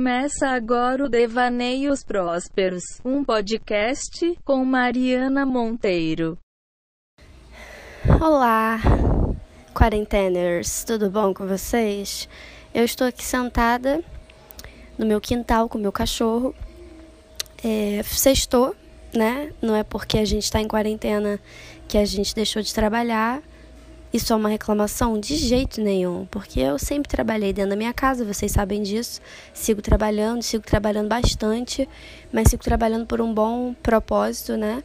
Começa agora o Devaneios Prósperos, um podcast com Mariana Monteiro. Olá, quarenteners, tudo bom com vocês? Eu estou aqui sentada no meu quintal com meu cachorro. É, sextou, né? Não é porque a gente está em quarentena que a gente deixou de trabalhar. Isso é uma reclamação? De jeito nenhum, porque eu sempre trabalhei dentro da minha casa, vocês sabem disso. Sigo trabalhando, sigo trabalhando bastante, mas sigo trabalhando por um bom propósito, né?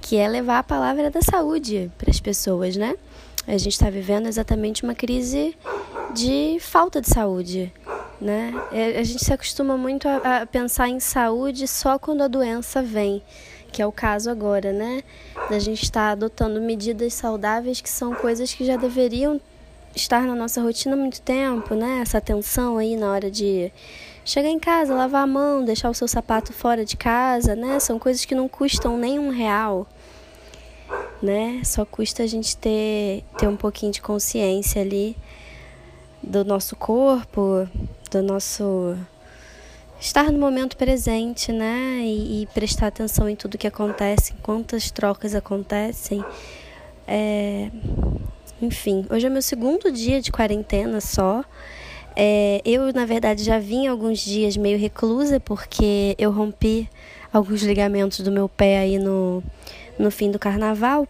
Que é levar a palavra da saúde para as pessoas, né? A gente está vivendo exatamente uma crise de falta de saúde, né? É, a gente se acostuma muito a, a pensar em saúde só quando a doença vem que é o caso agora, né? Da gente estar adotando medidas saudáveis que são coisas que já deveriam estar na nossa rotina há muito tempo, né? Essa atenção aí na hora de chegar em casa, lavar a mão, deixar o seu sapato fora de casa, né? São coisas que não custam nem um real, né? Só custa a gente ter, ter um pouquinho de consciência ali do nosso corpo, do nosso estar no momento presente, né? E, e, prestar atenção em tudo que acontece, quantas trocas acontecem. É... Enfim, hoje é meu segundo dia de quarentena só. É, eu, na verdade, já vim alguns dias meio reclusa porque eu rompi alguns ligamentos do meu pé aí no, no fim do carnaval.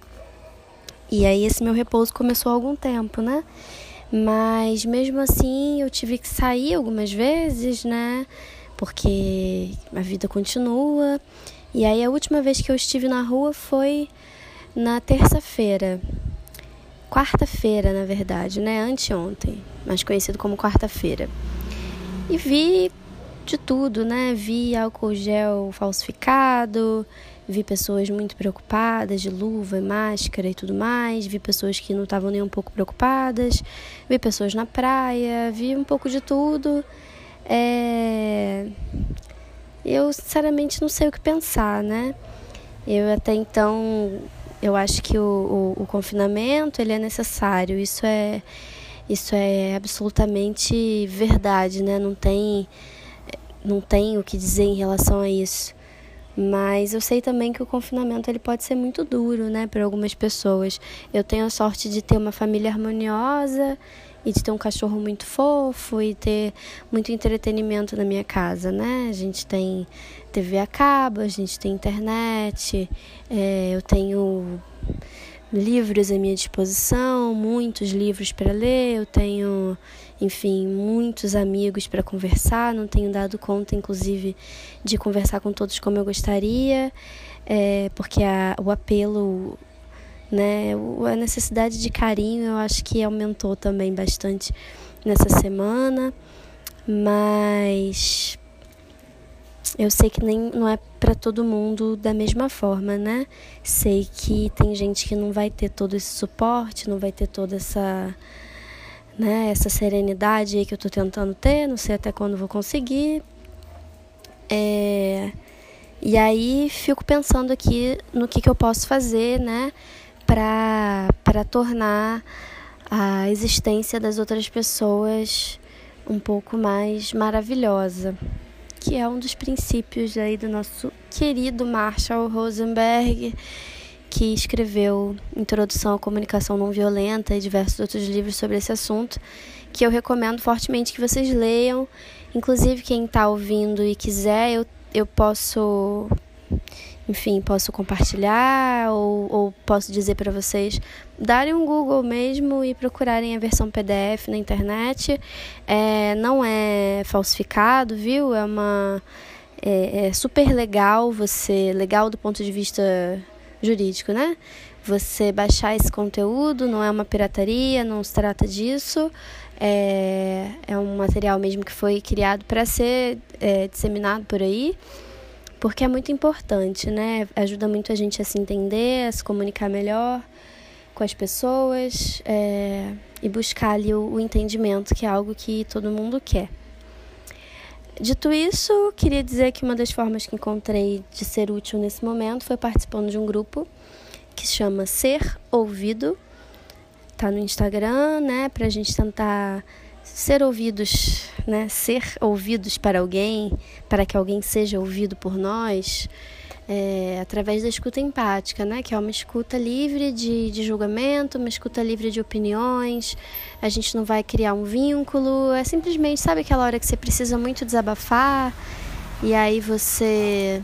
E aí esse meu repouso começou há algum tempo, né? Mas mesmo assim eu tive que sair algumas vezes, né? Porque a vida continua. E aí a última vez que eu estive na rua foi na terça-feira. Quarta-feira, na verdade, né? Anteontem, mais conhecido como quarta-feira. E vi de tudo, né? Vi álcool gel falsificado, vi pessoas muito preocupadas de luva máscara e tudo mais, vi pessoas que não estavam nem um pouco preocupadas, vi pessoas na praia, vi um pouco de tudo. É... Eu sinceramente não sei o que pensar, né? Eu até então eu acho que o, o, o confinamento ele é necessário. Isso é isso é absolutamente verdade, né? Não tem não tem o que dizer em relação a isso. Mas eu sei também que o confinamento ele pode ser muito duro, né, para algumas pessoas. Eu tenho a sorte de ter uma família harmoniosa e de ter um cachorro muito fofo e ter muito entretenimento na minha casa, né? A gente tem TV a cabo, a gente tem internet, é, eu tenho livros à minha disposição, muitos livros para ler, eu tenho, enfim, muitos amigos para conversar, não tenho dado conta, inclusive, de conversar com todos como eu gostaria, é, porque a, o apelo né? A necessidade de carinho eu acho que aumentou também bastante nessa semana, mas eu sei que nem não é para todo mundo da mesma forma, né? Sei que tem gente que não vai ter todo esse suporte, não vai ter toda essa né, essa serenidade aí que eu tô tentando ter, não sei até quando vou conseguir. É... E aí fico pensando aqui no que, que eu posso fazer, né? Para tornar a existência das outras pessoas um pouco mais maravilhosa, que é um dos princípios aí do nosso querido Marshall Rosenberg, que escreveu Introdução à Comunicação Não Violenta e diversos outros livros sobre esse assunto, que eu recomendo fortemente que vocês leiam. Inclusive, quem está ouvindo e quiser, eu, eu posso enfim, posso compartilhar ou, ou posso dizer para vocês darem um Google mesmo e procurarem a versão PDF na internet. É, não é falsificado, viu? É uma é, é super legal você legal do ponto de vista jurídico, né? Você baixar esse conteúdo, não é uma pirataria, não se trata disso. É, é um material mesmo que foi criado para ser é, disseminado por aí porque é muito importante, né? Ajuda muito a gente a se entender, a se comunicar melhor com as pessoas é, e buscar ali o, o entendimento, que é algo que todo mundo quer. Dito isso, queria dizer que uma das formas que encontrei de ser útil nesse momento foi participando de um grupo que chama Ser Ouvido. Tá no Instagram, né? Pra gente tentar ser ouvidos, né? Ser ouvidos para alguém, para que alguém seja ouvido por nós, é, através da escuta empática, né? Que é uma escuta livre de, de julgamento, uma escuta livre de opiniões. A gente não vai criar um vínculo. É simplesmente, sabe aquela hora que você precisa muito desabafar e aí você.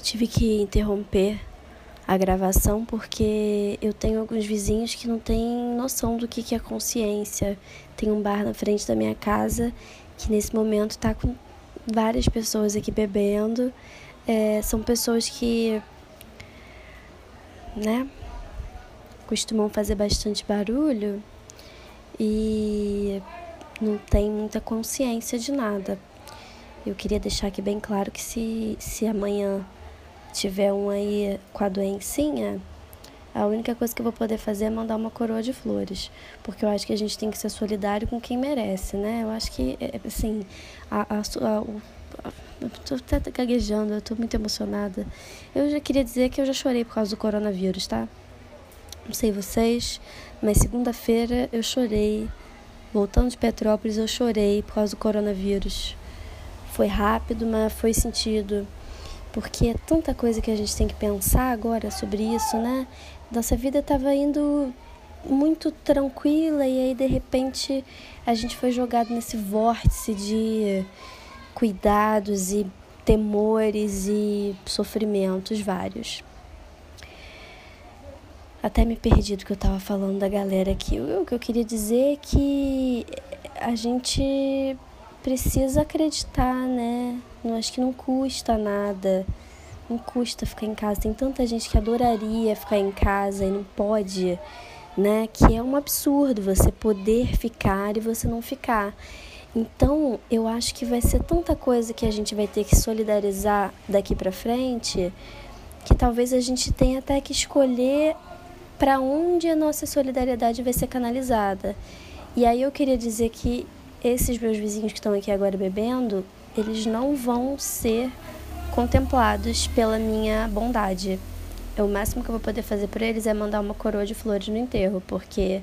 Tive que interromper a gravação porque eu tenho alguns vizinhos que não têm noção do que é consciência. Tem um bar na frente da minha casa que nesse momento está com várias pessoas aqui bebendo. É, são pessoas que, né, costumam fazer bastante barulho e não tem muita consciência de nada. Eu queria deixar aqui bem claro que se, se amanhã tiver um aí com a doencinha, a única coisa que eu vou poder fazer é mandar uma coroa de flores. Porque eu acho que a gente tem que ser solidário com quem merece, né? Eu acho que, é, assim, a, a, a, a eu tô até gaguejando, eu tô muito emocionada. Eu já queria dizer que eu já chorei por causa do coronavírus, tá? Não sei vocês, mas segunda-feira eu chorei. Voltando de Petrópolis, eu chorei por causa do coronavírus. Foi rápido, mas foi sentido porque é tanta coisa que a gente tem que pensar agora sobre isso, né? Nossa vida estava indo muito tranquila e aí de repente a gente foi jogado nesse vórtice de cuidados e temores e sofrimentos vários. Até me perdi do que eu estava falando da galera aqui. O que eu queria dizer é que a gente precisa acreditar, né? Eu acho que não custa nada. Não custa ficar em casa. Tem tanta gente que adoraria ficar em casa e não pode, né? Que é um absurdo você poder ficar e você não ficar. Então, eu acho que vai ser tanta coisa que a gente vai ter que solidarizar daqui para frente, que talvez a gente tenha até que escolher para onde a nossa solidariedade vai ser canalizada. E aí eu queria dizer que esses meus vizinhos que estão aqui agora bebendo, eles não vão ser contemplados pela minha bondade. O máximo que eu vou poder fazer por eles é mandar uma coroa de flores no enterro, porque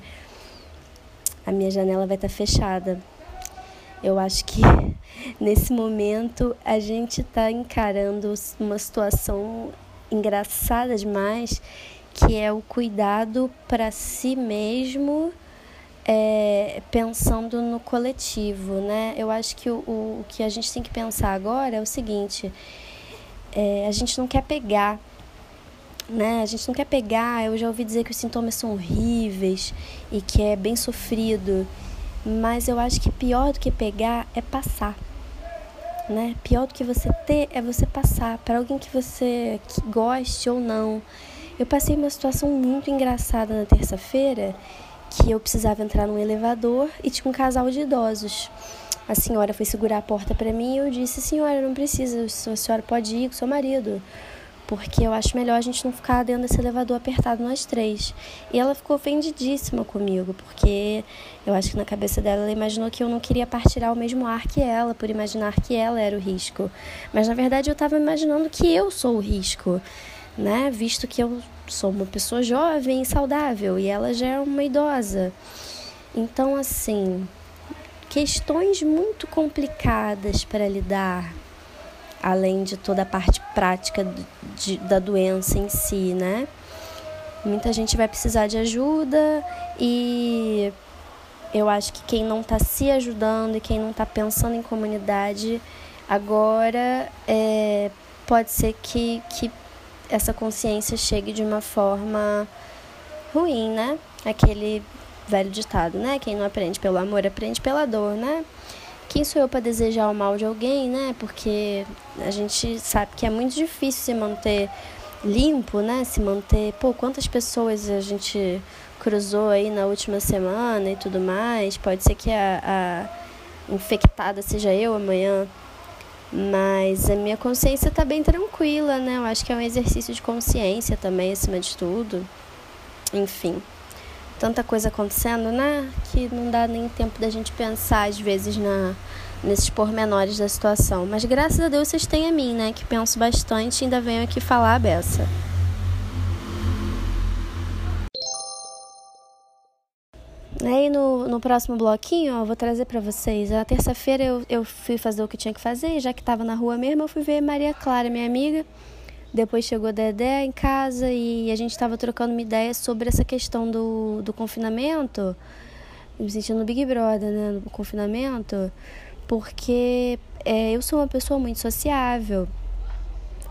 a minha janela vai estar fechada. Eu acho que nesse momento a gente está encarando uma situação engraçada demais, que é o cuidado para si mesmo é, pensando no coletivo, né? Eu acho que o, o, que a gente tem que pensar agora é o seguinte: é, a gente não quer pegar, né? A gente não quer pegar. Eu já ouvi dizer que os sintomas são horríveis e que é bem sofrido, mas eu acho que pior do que pegar é passar. Né? Pior do que você ter é você passar para alguém que você que goste ou não. Eu passei uma situação muito engraçada na terça-feira que eu precisava entrar num elevador e tinha um casal de idosos. A senhora foi segurar a porta para mim e eu disse: Senhora, não precisa, a senhora pode ir com seu marido, porque eu acho melhor a gente não ficar dentro desse elevador apertado nós três. E ela ficou ofendidíssima comigo, porque eu acho que na cabeça dela ela imaginou que eu não queria partilhar o mesmo ar que ela, por imaginar que ela era o risco. Mas na verdade eu estava imaginando que eu sou o risco né? Visto que eu sou uma pessoa jovem e saudável e ela já é uma idosa. Então, assim, questões muito complicadas para lidar, além de toda a parte prática de, da doença em si, né? Muita gente vai precisar de ajuda e eu acho que quem não está se ajudando e quem não está pensando em comunidade agora é, pode ser que, que essa consciência chegue de uma forma ruim, né? Aquele velho ditado, né? Quem não aprende pelo amor aprende pela dor, né? Quem sou eu para desejar o mal de alguém, né? Porque a gente sabe que é muito difícil se manter limpo, né? Se manter, pô, quantas pessoas a gente cruzou aí na última semana e tudo mais. Pode ser que a, a infectada seja eu amanhã, mas a minha consciência está bem tranquila, né? Eu acho que é um exercício de consciência também, acima de tudo. Enfim, tanta coisa acontecendo, né? Que não dá nem tempo da gente pensar, às vezes, na, nesses pormenores da situação. Mas graças a Deus vocês têm a mim, né? Que penso bastante e ainda venho aqui falar a beça. Aí no, no próximo bloquinho, ó, vou trazer para vocês. Na terça-feira eu, eu fui fazer o que tinha que fazer, já que tava na rua mesmo, eu fui ver Maria Clara, minha amiga. Depois chegou Dedé em casa e a gente estava trocando uma ideia sobre essa questão do, do confinamento, me sentindo Big Brother, né, no confinamento, porque é, eu sou uma pessoa muito sociável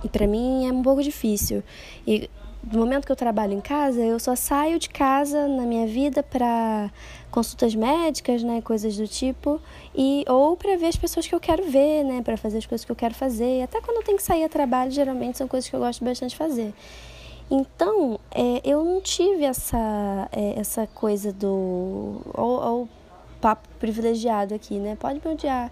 e para mim é um pouco difícil. E do momento que eu trabalho em casa, eu só saio de casa na minha vida para consultas médicas, né, coisas do tipo, e ou para ver as pessoas que eu quero ver, né, para fazer as coisas que eu quero fazer. Até quando eu tenho que sair a trabalho, geralmente são coisas que eu gosto bastante de fazer. Então, é, eu não tive essa, é, essa coisa do. Ou, ou papo privilegiado aqui, né? Pode me odiar.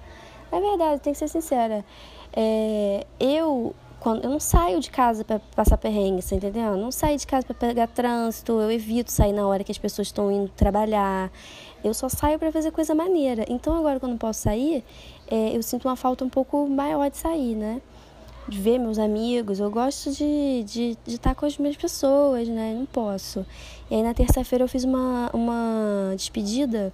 É verdade, tem que ser sincera. É, eu quando eu não saio de casa para passar perrengue, você entendeu? Eu não saio de casa para pegar trânsito, eu evito sair na hora que as pessoas estão indo trabalhar. Eu só saio para fazer coisa maneira. Então agora quando eu posso sair, é, eu sinto uma falta um pouco maior de sair, né? De ver meus amigos, eu gosto de, de, de estar com as minhas pessoas, né? Não posso. E aí na terça-feira eu fiz uma, uma despedida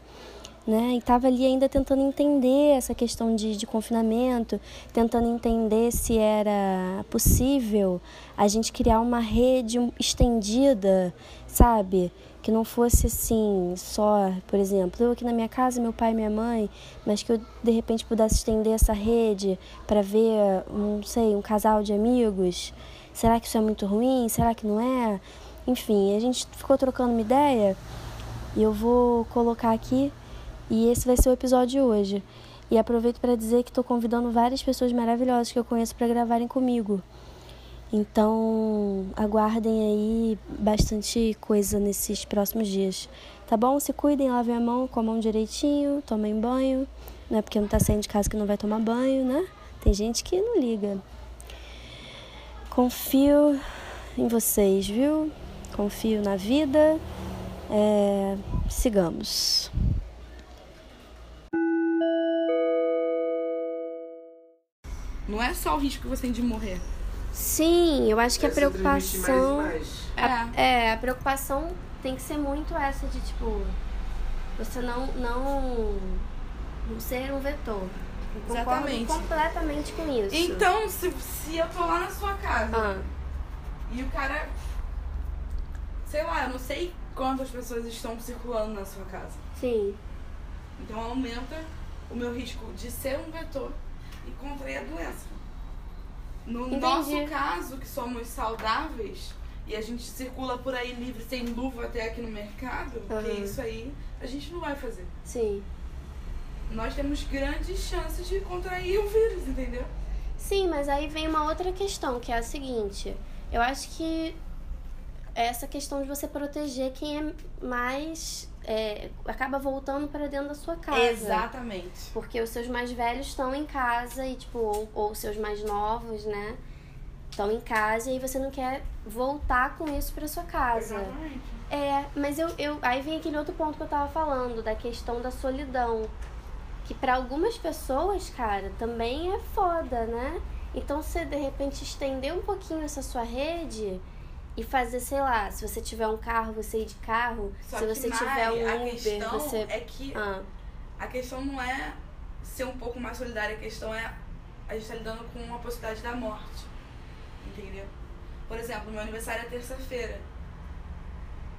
né? E estava ali ainda tentando entender essa questão de, de confinamento, tentando entender se era possível a gente criar uma rede estendida, sabe? Que não fosse assim, só, por exemplo, eu aqui na minha casa, meu pai e minha mãe, mas que eu de repente pudesse estender essa rede para ver, não sei, um casal de amigos. Será que isso é muito ruim? Será que não é? Enfim, a gente ficou trocando uma ideia e eu vou colocar aqui e esse vai ser o episódio de hoje. E aproveito para dizer que estou convidando várias pessoas maravilhosas que eu conheço para gravarem comigo. Então, aguardem aí bastante coisa nesses próximos dias. Tá bom? Se cuidem, lavem a mão com a mão direitinho, tomem banho. Não é porque não tá saindo de casa que não vai tomar banho, né? Tem gente que não liga. Confio em vocês, viu? Confio na vida. É... Sigamos. Não é só o risco que você tem de morrer. Sim, eu acho que a preocupação. Mais, mais. A, é. a preocupação tem que ser muito essa de tipo. Você não. não, não ser um vetor. Eu Exatamente. completamente com isso. Então, se, se eu tô lá na sua casa Ah, e o cara. Sei lá, eu não sei quantas pessoas estão circulando na sua casa. sim. Então aumenta o meu risco de ser um vetor e contrair a doença. No Entendi. nosso caso, que somos saudáveis e a gente circula por aí livre, sem luva até aqui no mercado, Aham. que isso aí a gente não vai fazer. Sim. Nós temos grandes chances de contrair o vírus, entendeu? Sim, mas aí vem uma outra questão, que é a seguinte. Eu acho que é essa questão de você proteger quem é mais. É, acaba voltando para dentro da sua casa. Exatamente. Porque os seus mais velhos estão em casa e, tipo, ou, ou os seus mais novos, né? Estão em casa e aí você não quer voltar com isso para sua casa. Exatamente. É, mas eu, eu. Aí vem aquele outro ponto que eu tava falando, da questão da solidão. Que para algumas pessoas, cara, também é foda, né? Então você de repente estender um pouquinho essa sua rede e fazer, sei lá, se você tiver um carro, você ir de carro, Só se você Mai, tiver um a Uber, questão você. é que Ah, a questão não é ser um pouco mais solidária, a questão é a gente tá lidando com a possibilidade da morte. Entendeu? Por exemplo, meu aniversário é terça-feira.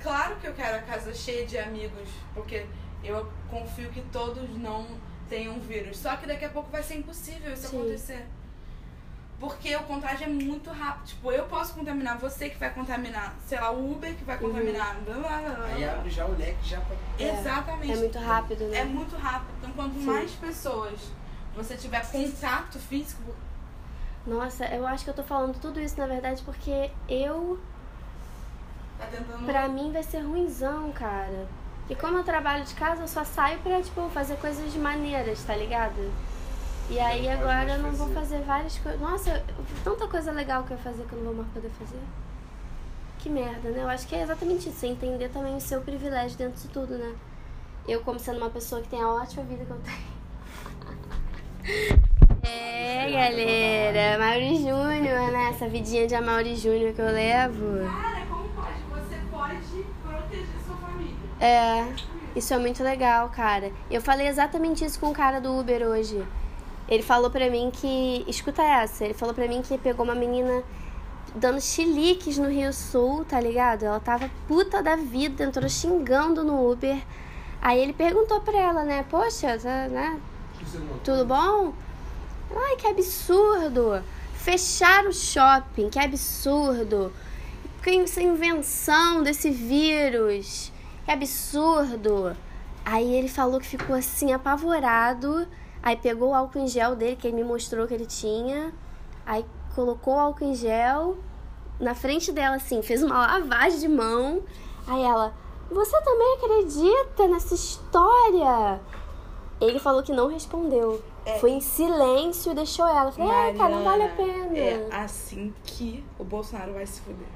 Claro que eu quero a casa cheia de amigos, porque eu confio que todos não tenham vírus. Só que daqui a pouco vai ser impossível isso Sim. acontecer. Porque o contágio é muito rápido. Tipo, eu posso contaminar você que vai contaminar, sei lá, o Uber que vai Uhum. contaminar. blá, blá, blá, blá. Aí abre já o leque já pra. É. Exatamente. é muito rápido, né? É muito rápido. Então, quanto Sim. mais pessoas você tiver contato físico, Nossa, eu acho que eu tô falando tudo isso, na verdade, porque eu tá tentando. Pra mim vai ser ruimzão, cara. E como eu trabalho de casa, eu só saio pra, tipo, fazer coisas maneiras, tá ligado? E aí agora eu não vou fazer. várias coisas. Nossa, eu- tanta coisa legal que eu ia fazer que eu não vou mais poder fazer. Que merda, né? Eu acho que é exatamente isso, você entender também o seu privilégio dentro disso tudo, né? Eu, como sendo uma pessoa que tem a ótima vida que eu tenho. É, galera, Mauri Júnior, né? Essa vidinha de Amaury Júnior que eu levo. Cara, como pode? Você pode proteger sua família. É, Isso é muito legal, cara. Eu falei exatamente isso com o cara do Uber hoje. Ele falou pra mim que. Escuta essa. Ele falou pra mim que pegou uma menina dando chiliques no Rio Sul, tá ligado? Ela tava puta da vida, entrou xingando no Uber. Aí ele perguntou pra ela, né? Poxa, tá, né? Tudo bom? Ai, que absurdo! Fechar o shopping, que absurdo! Essa invenção desse vírus, que absurdo! Aí ele falou que ficou assim, apavorado. Aí pegou o álcool em gel dele, que ele me mostrou que ele tinha. Aí colocou o álcool em gel na frente dela, assim, fez uma lavagem de mão. Aí ela, você também acredita nessa história? Ele falou que não respondeu. É. Foi em silêncio e deixou ela. Falei, é, cara, não vale a pena. É assim que o Bolsonaro vai se fuder.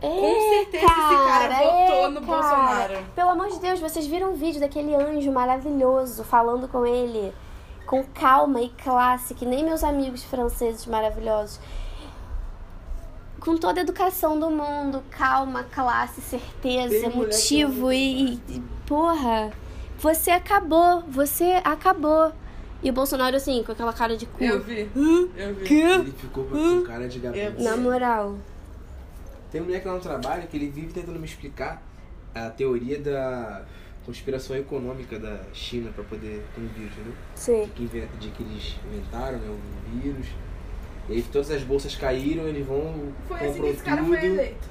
É, Com certeza esse cara votou no cara. Bolsonaro. Pelo amor de Deus, vocês viram o vídeo daquele anjo maravilhoso falando com ele com calma e classe, que nem meus amigos franceses maravilhosos. Com toda a educação do mundo, calma, classe, certeza, Tem mulher motivo que e, e. Porra, você acabou, você acabou. E o Bolsonaro, assim, com aquela cara de cu. Eu vi. Eu vi. Ele ficou com cara de garoto. Na moral. Tem um moleque lá no trabalho que ele vive tentando me explicar a teoria da conspiração econômica da China pra poder ter um vírus, entendeu? Sim. De que, de que eles inventaram né, o vírus. E aí todas as bolsas caíram, eles vão, Foi assim que compram esse cara tudo, foi eleito.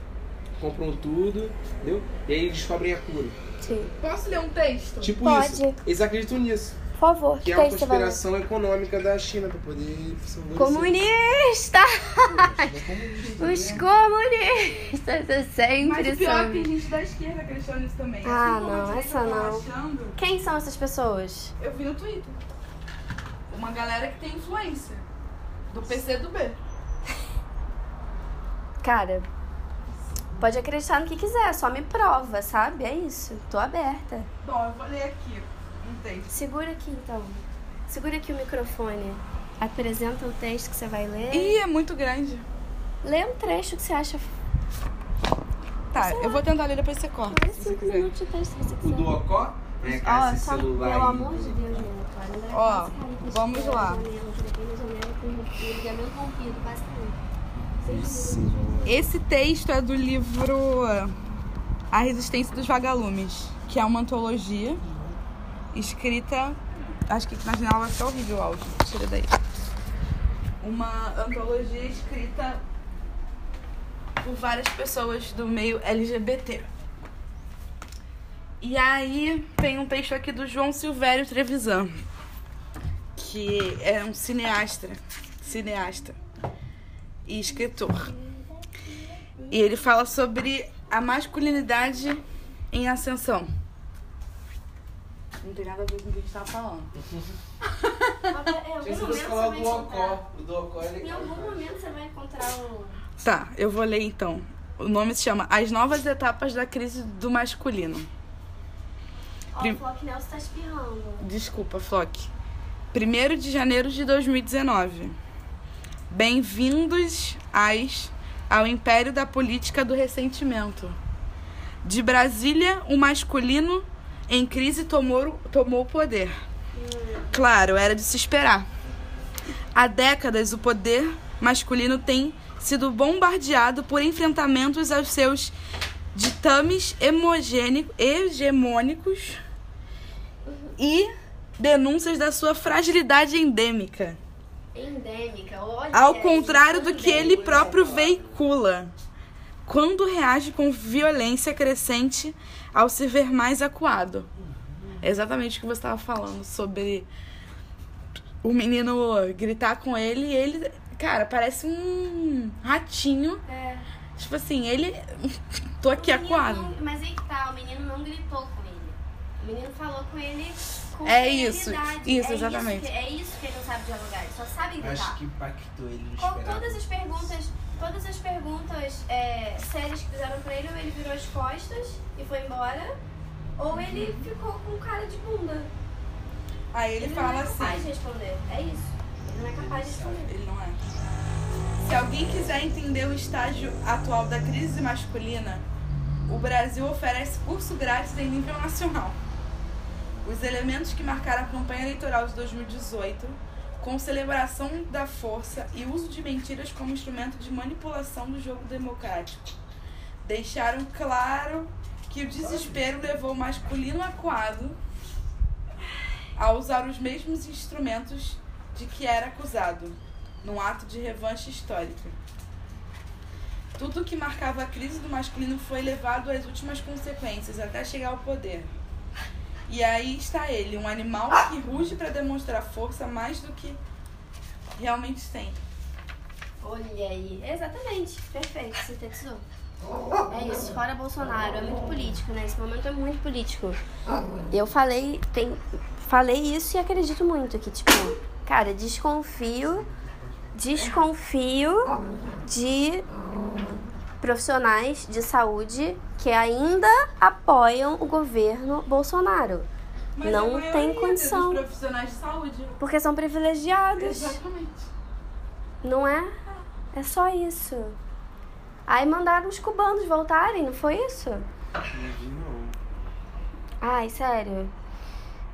compram tudo, entendeu? E aí eles descobrem a cura. Sim. Posso ler um texto? Tipo Pode. isso. Eles acreditam nisso. Por favor, Que que é uma ler? conspiração econômica da China pra poder. Comunista! É Os né? comunistas, eu sempre Mas o pior é que tem são. gente da esquerda acreditando nisso também. Ah, assim a não, essa não. achando, Quem são essas pessoas? eu vi no Twitter. Uma galera que tem influência. Do PC do B. Cara, pode acreditar no que quiser, só me prova, sabe? É isso. Tô aberta. Bom, eu vou ler aqui texto. Segura aqui então. Segura aqui o microfone. Apresenta o texto que você vai ler. Ih, é muito grande. Lê um trecho que você acha. Tá, eu vou tentar ler depois você corta. Lê cinco minutos de texto se você O quiser. do Ocó, né? Ó, esse Só- celular Pelo aí. amor de Deus, meu. André, Ó, com vamos lá. janela, que daqui na janela com o ligamento rompido, basicamente. Seis Esse- minutos. Esse texto é do livro A Resistência dos Vagalumes, que é uma antologia escrita. Acho que na janela vai ficar horrível o áudio. Tira daí. Uma antologia escrita por várias pessoas do meio LGBT. E aí tem um texto aqui do João Silvério Trevisan, que é um cineasta, cineasta e escritor. E ele fala sobre a masculinidade em ascensão. Não tem nada a ver com o que a gente tava falando. Em algum momento que falar você do encontrar. Ocó. O do Ocó é Em legal. algum momento você vai encontrar o. Tá, eu vou ler então. O nome se chama As Novas Etapas da Crise do Masculino. Ó, Prim- o Flock Nelson tá espirrando. Desculpa, Flock. 1 de janeiro de 2019. Bem-vindos às, ao império da política do ressentimento. De Brasília, o masculino em crise tomou, tomou o poder. Claro, era de se esperar. Há décadas, o poder masculino tem sido bombardeado por enfrentamentos aos seus ditames hegemônicos e denúncias da sua fragilidade endêmica. Endêmica, olha. Ao gente, contrário do que ele endêmica. próprio veicula, quando reage com violência crescente ao se ver mais acuado. É exatamente o que você estava falando sobre o menino gritar com ele e ele, cara, parece um ratinho. É. Tipo assim, ele. Tô aqui acuado. não- Mas aí que tá, o menino não gritou com ele. O menino falou com ele com É isso, isso, é exatamente. Isso que, é isso que ele não sabe dialogar, ele só sabe gritar. Acho que impactou ele no Com todas as perguntas, todas as perguntas é, sérias que fizeram pra ele, ou ele virou as costas e foi embora, ou ele ficou com cara de bunda. Aí ele não fala é capaz assim. de responder. É isso. Ele não é capaz de responder. Ele não é. Se alguém quiser entender o estágio atual da crise masculina, o Brasil oferece curso grátis em nível nacional. Os elementos que marcaram a campanha eleitoral de 2018, com celebração da força e uso de mentiras como instrumento de manipulação do jogo democrático, deixaram claro que o desespero levou o masculino acuado a usar os mesmos instrumentos de que era acusado, num ato de revanche histórica. Tudo que marcava a crise do masculino foi levado às últimas consequências, até chegar ao poder. E aí está ele, um animal que ruge para demonstrar força mais do que realmente tem. Olha aí, exatamente, perfeito, sintetizou. É isso, fora Bolsonaro, é muito político, né? Esse momento é muito político. Eu falei, tem, falei isso e acredito muito que, tipo, cara, desconfio, desconfio de profissionais de saúde que ainda apoiam o governo Bolsonaro. Mas Não a tem condição. Dos profissionais de saúde. Porque são privilegiados. Exatamente. Não é? É só isso. Aí mandaram os cubanos voltarem, não foi isso? Não. Ai, sério.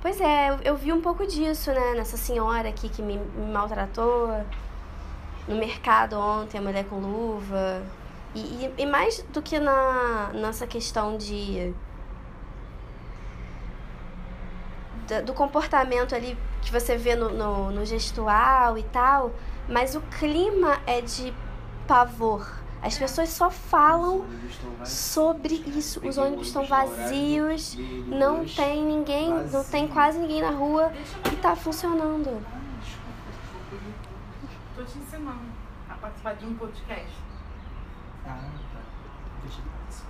Pois é, eu, eu vi um pouco disso, né? Nessa senhora aqui que me, me maltratou no mercado ontem, a mulher com luva. E, e, mais do que na, nessa questão de. do comportamento ali que você vê no, no, no gestual e tal, mas o clima é de pavor. As pessoas só falam sobre isso. Os ônibus estão vazios, não tem ninguém, não tem quase ninguém na rua e tá funcionando. Tô te ensinando a participar de um podcast. down, but vision is